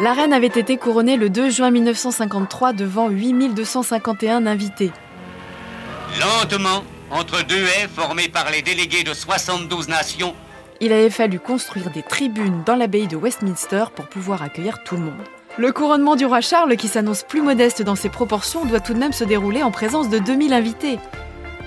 La reine avait été couronnée le 2 juin 1953 devant 8251 invités. Lentement, entre deux haies formées par les délégués de 72 nations, il avait fallu construire des tribunes dans l'abbaye de Westminster pour pouvoir accueillir tout le monde. Le couronnement du roi Charles, qui s'annonce plus modeste dans ses proportions, doit tout de même se dérouler en présence de 2000 invités.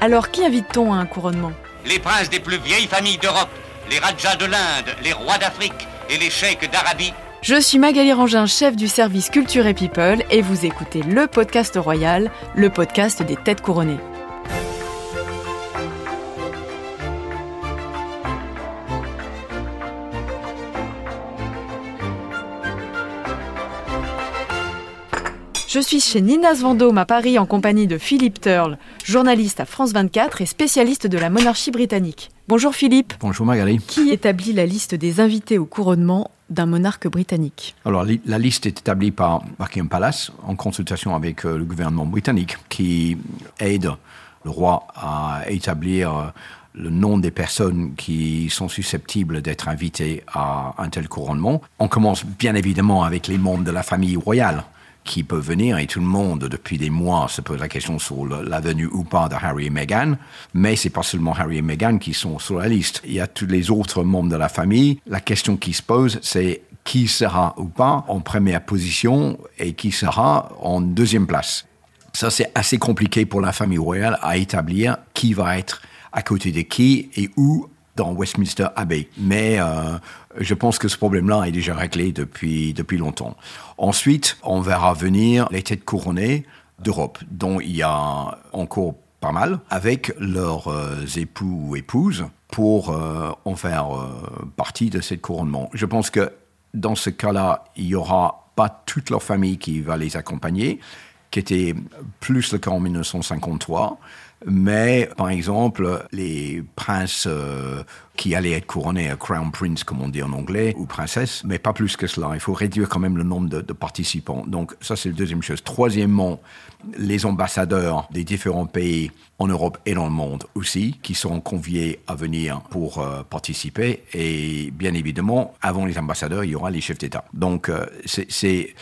Alors qui invite-t-on à un couronnement? Les princes des plus vieilles familles d'Europe, les Rajas de l'Inde, les rois d'Afrique et les cheikhs d'Arabie. Je suis Magali Rangin, chef du service Culture et People, et vous écoutez le podcast royal, le podcast des têtes couronnées. Je suis chez Ninas Vendôme à Paris en compagnie de Philippe Turle, journaliste à France 24 et spécialiste de la monarchie britannique. Bonjour Philippe. Bonjour Magali. Qui établit la liste des invités au couronnement d'un monarque britannique? Alors la liste est établie par Buckingham Palace en consultation avec euh, le gouvernement britannique qui aide le roi à établir euh, le nom des personnes qui sont susceptibles d'être invitées à un tel couronnement. On commence bien évidemment avec les membres de la famille royale qui peuvent venir et tout le monde depuis des mois se pose la question sur la venue ou pas de Harry et Meghan. Mais c'est pas seulement Harry et Meghan qui sont sur la liste. Il y a tous les autres membres de la famille. La question qui se pose, c'est qui sera ou pas en première position et qui sera en deuxième place. Ça, c'est assez compliqué pour la famille royale à établir qui va être à côté de qui et où dans Westminster Abbey. Mais euh, je pense que ce problème-là est déjà réglé depuis, depuis longtemps. Ensuite, on verra venir les têtes couronnées d'Europe, dont il y a encore pas mal, avec leurs euh, époux ou épouses pour euh, en faire partie de ce couronnement. Je pense que dans ce cas-là, il n'y aura pas toute leur famille qui va les accompagner, qui était plus le cas en 1953. Mais, par exemple, les princes euh, qui allaient être couronnés, crown prince, comme on dit en anglais, ou princesse, mais pas plus que cela. Il faut réduire quand même le nombre de, participants. Donc, ça, c'est la deuxième chose. Troisièmement, les ambassadeurs des différents pays en Europe et dans le monde aussi, qui sont conviés à venir pour euh, participer. Et bien évidemment, avant les ambassadeurs, il y aura les chefs d'État. Donc, euh, c'est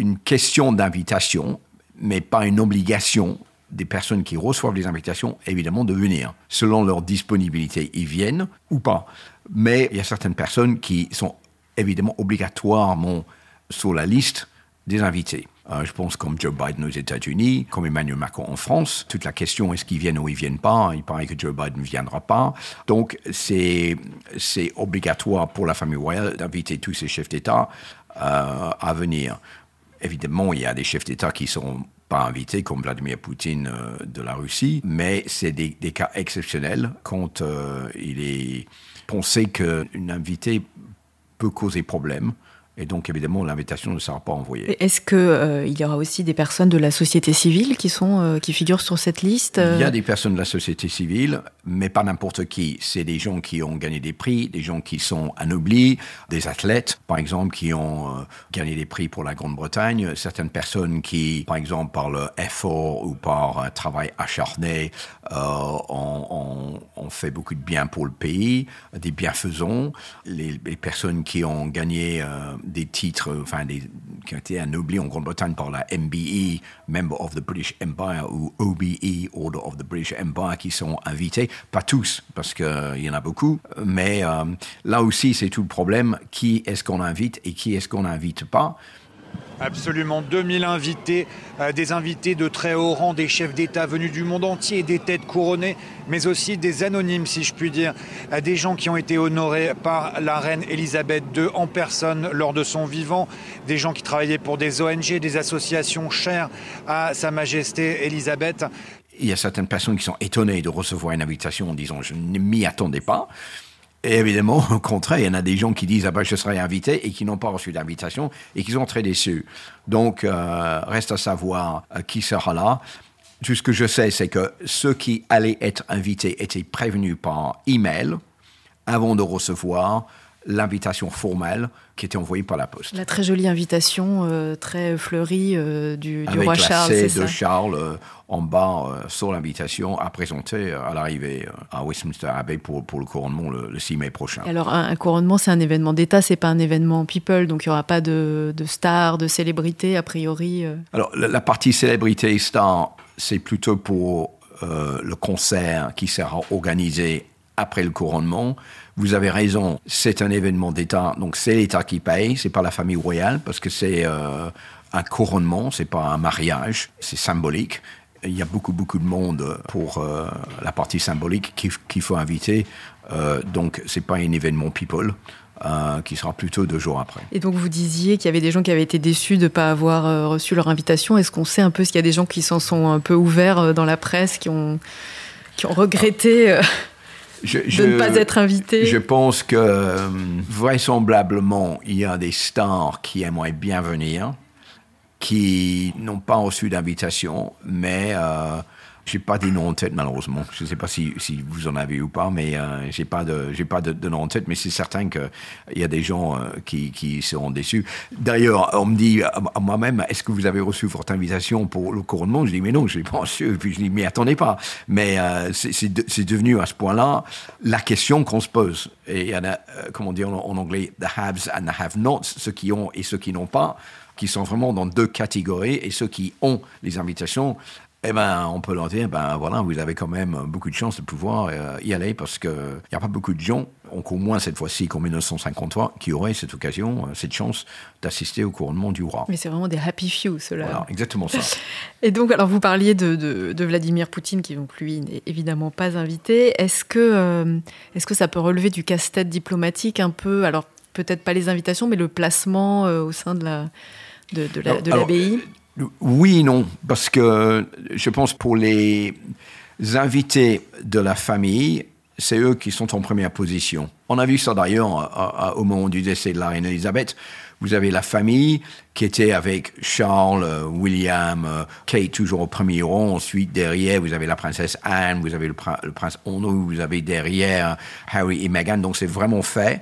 une question d'invitation, mais pas une obligation des personnes qui reçoivent les invitations, évidemment, de venir. Selon leur disponibilité, ils viennent ou pas. Mais il y a certaines personnes qui sont évidemment obligatoirement sur la liste des invités. Euh, je pense comme Joe Biden aux États-Unis, comme Emmanuel Macron en France. Toute la question est-ce qu'ils viennent ou ils viennent pas? Il paraît que Joe Biden ne viendra pas. Donc c'est c'est obligatoire pour la famille royale d'inviter tous ces chefs d'État euh, à venir. Évidemment, il y a des chefs d'État qui sont pas invité comme Vladimir Poutine euh, de la Russie, mais c'est des, cas exceptionnels quand euh, il est pensé qu'une invitée peut causer problème et donc, évidemment, l'invitation ne sera pas envoyée. Est-ce qu'il euh, il y aura aussi des personnes de la société civile qui, sont, euh, qui figurent sur cette liste Il y a des personnes de la société civile, mais pas n'importe qui. C'est des gens qui ont gagné des prix, des gens qui sont anoblis, des athlètes, par exemple, qui ont euh, gagné des prix pour la Grande-Bretagne, certaines personnes qui, par exemple, par leur effort ou par un travail acharné, ont, fait beaucoup de bien pour le pays, des bienfaisants, les, les personnes qui ont gagné des titres, enfin, des, qui ont été anoblis en Grande-Bretagne par la MBE, Member of the British Empire, ou OBE, Order of the British Empire, qui sont invités. Pas tous, parce qu'il euh, y en a beaucoup, mais euh, là aussi, c'est tout le problème. Qui est-ce qu'on invite et qui est-ce qu'on n'invite pas? Absolument 2000 invités, euh, des invités de très haut rang, des chefs d'État venus du monde entier, des têtes couronnées, mais aussi des anonymes, si je puis dire, euh, des gens qui ont été honorés par la reine Elisabeth II en personne lors de son vivant, des gens qui travaillaient pour des ONG, des associations chères à Sa Majesté Elisabeth. Il y a certaines personnes qui sont étonnées de recevoir une invitation en disant je ne m'y attendais pas. Et évidemment, au contraire, il y en a des gens qui disent ah ben, je serai invité et qui n'ont pas reçu d'invitation et qui sont très déçus. Donc, euh, reste à savoir euh, qui sera là. Tout ce que je sais, c'est que ceux qui allaient être invités étaient prévenus par email avant de recevoir l'invitation formelle qui était envoyée par la poste. La très jolie invitation, euh, très fleurie euh, du, du Avec roi Charles, C c'est de ça Charles euh, en bas sur l'invitation à présenter à l'arrivée à Westminster Abbey pour, pour le couronnement le, le 6 mai prochain. Et Alors, un, un couronnement, c'est un événement d'État, c'est pas un événement people, donc il n'y aura pas de, de stars, de célébrités, a priori. Alors, la, la partie célébrité star, c'est plutôt pour euh, le concert qui sera organisé après le couronnement. Vous avez raison, c'est un événement d'État, donc c'est l'État qui paye, c'est pas la famille royale, parce que c'est euh, un couronnement, c'est pas un mariage, c'est symbolique. Il y a beaucoup, beaucoup de monde pour euh, la partie symbolique qu'il qu'il faut inviter, euh, donc c'est pas un événement people. euh, qui sera plutôt deux jours après. Et donc, vous disiez qu'il y avait des gens qui avaient été déçus de ne pas avoir reçu leur invitation. Est-ce qu'on sait un peu s'il y a des gens qui s'en sont un peu ouverts dans la presse, qui ont, qui ont regretté Je- de ne pas être invités Je pense que euh, vraisemblablement, il y a des stars qui aimeraient bien venir, qui n'ont pas reçu d'invitation, mais euh, j'ai pas des noms en tête malheureusement. Je ne sais pas si, si vous en avez ou pas, mais euh, j'ai pas de de, de nom en tête. Mais c'est certain que il y a des gens euh, qui, qui seront déçus. D'ailleurs, on me dit à à moi-même, est-ce que vous avez reçu votre invitation pour le couronnement? Je dis mais non, je l'ai pas reçu. Puis je dis mais attendez pas. Mais euh, c'est devenu à ce point-là la question qu'on se pose. Et il y en a, euh, comment dire en, en anglais, the haves and the have-nots, ceux qui ont et ceux qui n'ont pas, qui sont vraiment dans deux catégories. Et ceux qui ont les invitations, eh ben, on peut leur dire, ben voilà, vous avez quand même beaucoup de chance de pouvoir euh, y aller parce que il n'y a pas beaucoup de gens, donc au moins cette fois-ci qu'en 1953, qui auraient cette occasion, euh, cette chance d'assister au couronnement du roi. Mais c'est vraiment des happy few. Voilà, exactement ça. Et donc, alors vous parliez de, de- de Vladimir Poutine, qui donc lui n'est évidemment pas invité. Est-ce que, euh, est-ce que ça peut relever du casse-tête diplomatique un peu? Alors peut-être pas les invitations, mais le placement euh, au sein de la de, de la- Oui et non, parce que je pense pour les invités de la famille, c'est eux qui sont en première position. On a vu ça d'ailleurs à- à- au moment du décès de la reine Elisabeth. Vous avez la famille qui était avec Charles, euh, William, euh, Kate toujours au premier rang. Ensuite, derrière, vous avez la princesse Anne, vous avez le, prin- le prince Andrew, vous avez derrière Harry et Meghan. Donc c'est vraiment fait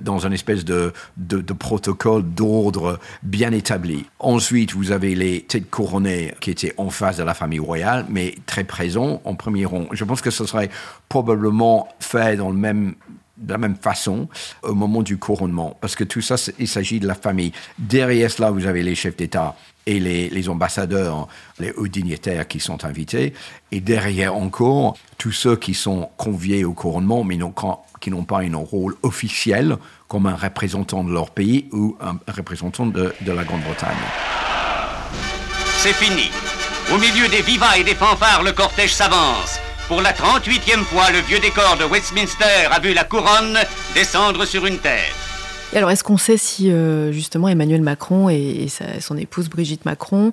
dans une espèce de, de, protocole d'ordre bien établi. Ensuite, vous avez les têtes couronnées qui étaient en face de la famille royale, mais très présents en premier rang. Je pense que ce serait probablement fait dans le même de la même façon au moment du couronnement, parce que tout ça, il s'agit de la famille. Derrière cela, vous avez les chefs d'État et les, les ambassadeurs, les hauts dignitaires qui sont invités, et derrière encore, tous ceux qui sont conviés au couronnement, mais qui n'ont pas un rôle officiel comme un représentant de leur pays ou un représentant de, de la Grande-Bretagne. C'est fini. Au milieu des vivas et des fanfares, le cortège s'avance. Pour la 38e fois, le vieux décor de Westminster a vu la couronne descendre sur une tête. Et alors, est-ce qu'on sait si euh, justement Emmanuel Macron et, et sa- son épouse Brigitte Macron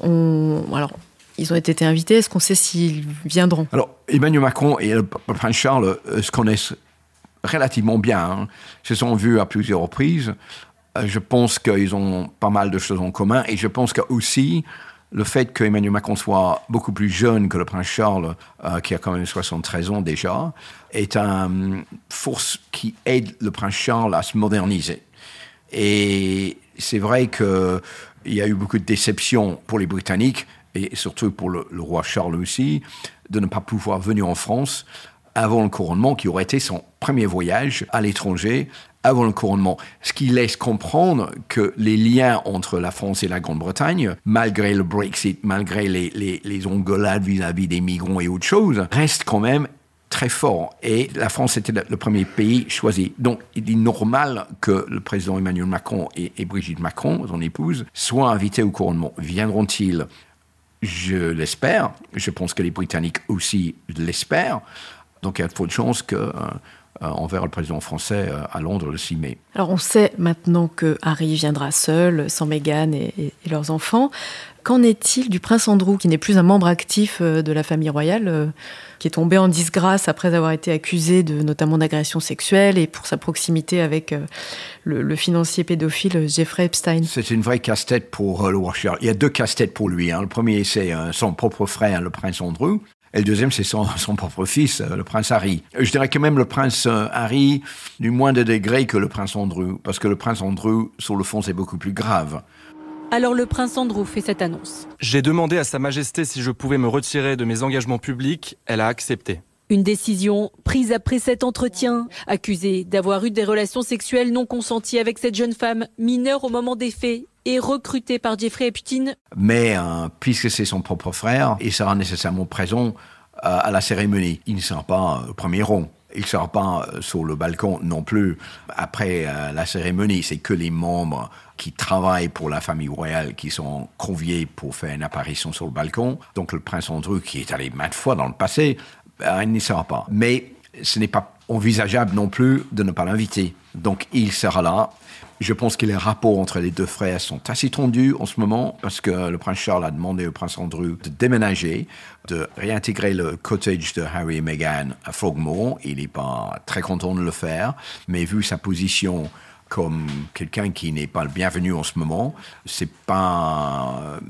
ont, alors, ils ont été invités Est-ce qu'on sait s'ils viendront? Alors, Emmanuel Macron et le prince Charles euh, se connaissent relativement bien. hein. Ils se sont vus à plusieurs reprises. Euh, je pense qu'ils ont pas mal de choses en commun. Et je pense que aussi le fait qu'Emmanuel Macron soit beaucoup plus jeune que le prince Charles, euh, qui a quand même 73 ans déjà, est une force qui aide le prince Charles à se moderniser. Et c'est vrai qu'il y a eu beaucoup de déceptions pour les Britanniques, et surtout pour le roi Charles aussi, de ne pas pouvoir venir en France avant le couronnement, qui aurait été son premier voyage à l'étranger avant le couronnement. Ce qui laisse comprendre que les liens entre la France et la Grande-Bretagne, malgré le Brexit, malgré les, les, ongolades vis-à-vis des migrants et autres choses, restent quand même très forts. Et la France était le, premier pays choisi. Donc, il est normal que le président Emmanuel Macron et Brigitte Macron, son épouse, soient invités au couronnement. Viendront-ils? Je l'espère. Je pense que les Britanniques aussi l'espèrent. Donc, il y a de fortes chances que... euh, euh, on verra le président français euh, à Londres le 6 mai. Alors, on sait maintenant que Harry viendra seul, sans Meghan et, leurs enfants. Qu'en est-il du prince Andrew, qui n'est plus un membre actif de la famille royale, qui est tombé en disgrâce après avoir été accusé de notamment d'agression sexuelle et pour sa proximité avec le, le financier pédophile Jeffrey Epstein? C'est une vraie casse-tête pour le Charles. Il y a deux casse-têtes pour lui. hein. Le premier, c'est son propre frère, le prince Andrew. Et le deuxième, c'est son, son, propre fils, euh, le prince Harry. Je dirais que même le prince euh, Harry, du moins de degré que le prince Andrew, parce que le prince Andrew, sur le fond, c'est beaucoup plus grave. Alors le prince Andrew fait cette annonce. J'ai demandé à Sa Majesté si je pouvais me retirer de mes engagements publics. Elle a accepté. Une décision prise après cet entretien. Accusé d'avoir eu des relations sexuelles non consenties avec cette jeune femme mineure au moment des faits et recruté par Jeffrey Epstein. Mais euh, puisque c'est son propre frère, il sera nécessairement présent euh, à la cérémonie. Il ne sera pas au premier rond. Il ne sera pas euh, sur le balcon non plus après la cérémonie. C'est que les membres qui travaillent pour la famille royale qui sont conviés pour faire une apparition sur le balcon. Donc le prince Andrew, qui est allé maintes fois dans le passé, il n'y sera pas. Mais ce n'est pas envisageable non plus de ne pas l'inviter. Donc il sera là je pense que les rapports entre les deux frères sont assez tendus en ce moment parce que le prince Charles a demandé au prince Andrew de déménager, de réintégrer le cottage de Harry et Meghan à Frogmore. Il n'est pas très content de le faire, mais vu sa position comme quelqu'un qui n'est pas le bienvenu en ce moment, c'est pas euh,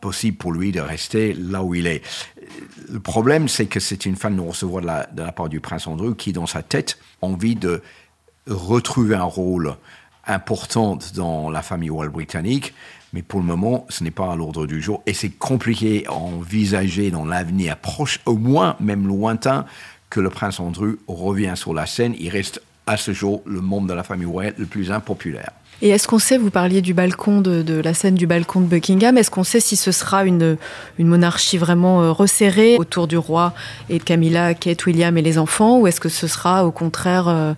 possible pour lui de rester là où il est. Le problème, c'est que c'est une fan de recevoir de la, part du prince Andrew qui, dans sa tête, a envie de retrouver un rôle importante dans la famille royale britannique, mais pour le moment, ce n'est pas à l'ordre du jour. Et c'est compliqué à envisager dans l'avenir proche, au moins même lointain, que le prince Andrew revient sur la scène. Il reste à ce jour le membre de la famille royale le plus impopulaire. Et est-ce qu'on sait, vous parliez du balcon, de, la scène du balcon de Buckingham, est-ce qu'on sait si ce sera une, une monarchie vraiment euh, resserrée autour du roi et de Camilla, Kate, William et les enfants, ou est-ce que ce sera au contraire euh,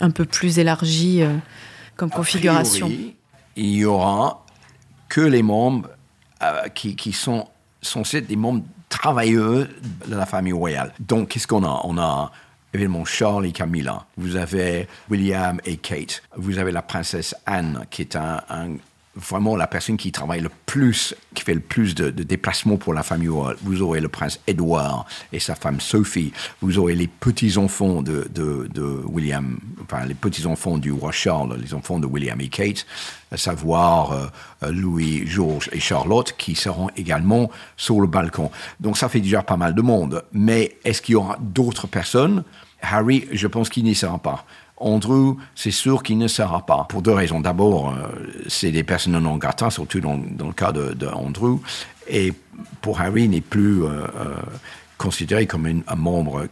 un peu plus élargi euh comme configuration? Il y aura que les membres euh, qui, qui, sont censés être des membres travailleux de la famille royale. Donc, qu'est-ce qu'on a? On a évidemment Charles et Camilla. Vous avez William et Kate. Vous avez la princesse Anne, qui est un, vraiment la personne qui travaille le plus, qui fait le plus de, déplacements pour la famille royale. Vous aurez le prince Edward et sa femme Sophie. Vous aurez les petits-enfants de, de, William, enfin les petits-enfants du roi Charles, les enfants de William et Kate, à savoir euh, Louis, George et Charlotte, qui seront également sur le balcon. Donc ça fait déjà pas mal de monde. Mais est-ce qu'il y aura d'autres personnes? Harry, je pense qu'il n'y sera pas. Andrew, c'est sûr qu'il ne sera pas. Pour deux raisons. D'abord, euh, c'est des personnes non grata, surtout dans, le cas de. Et pour Harry, il n'est plus euh, euh, considéré comme un membre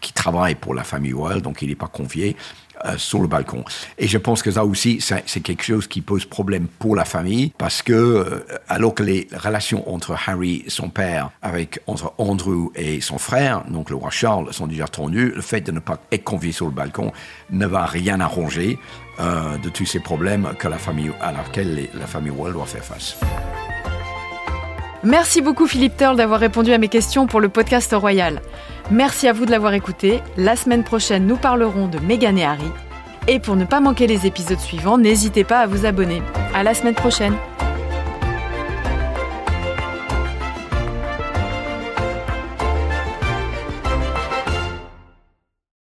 qui travaille pour la famille royale, donc il n'est pas convié. Euh, sur le balcon. Et je pense que ça aussi, c'est quelque chose qui pose problème pour la famille, parce que euh, alors que les relations entre Harry, son père, avec entre Andrew et son frère, donc le roi Charles, sont déjà tendues, le fait de ne pas être convié sur le balcon ne va rien arranger euh, de tous ces problèmes que la famille, à laquelle la famille royale doit faire face. Merci beaucoup Philippe Turle d'avoir répondu à mes questions pour le podcast royal. Merci à vous de l'avoir écouté. La semaine prochaine, nous parlerons de Meghan et Harry. Et pour ne pas manquer les épisodes suivants, n'hésitez pas à vous abonner. À la semaine prochaine.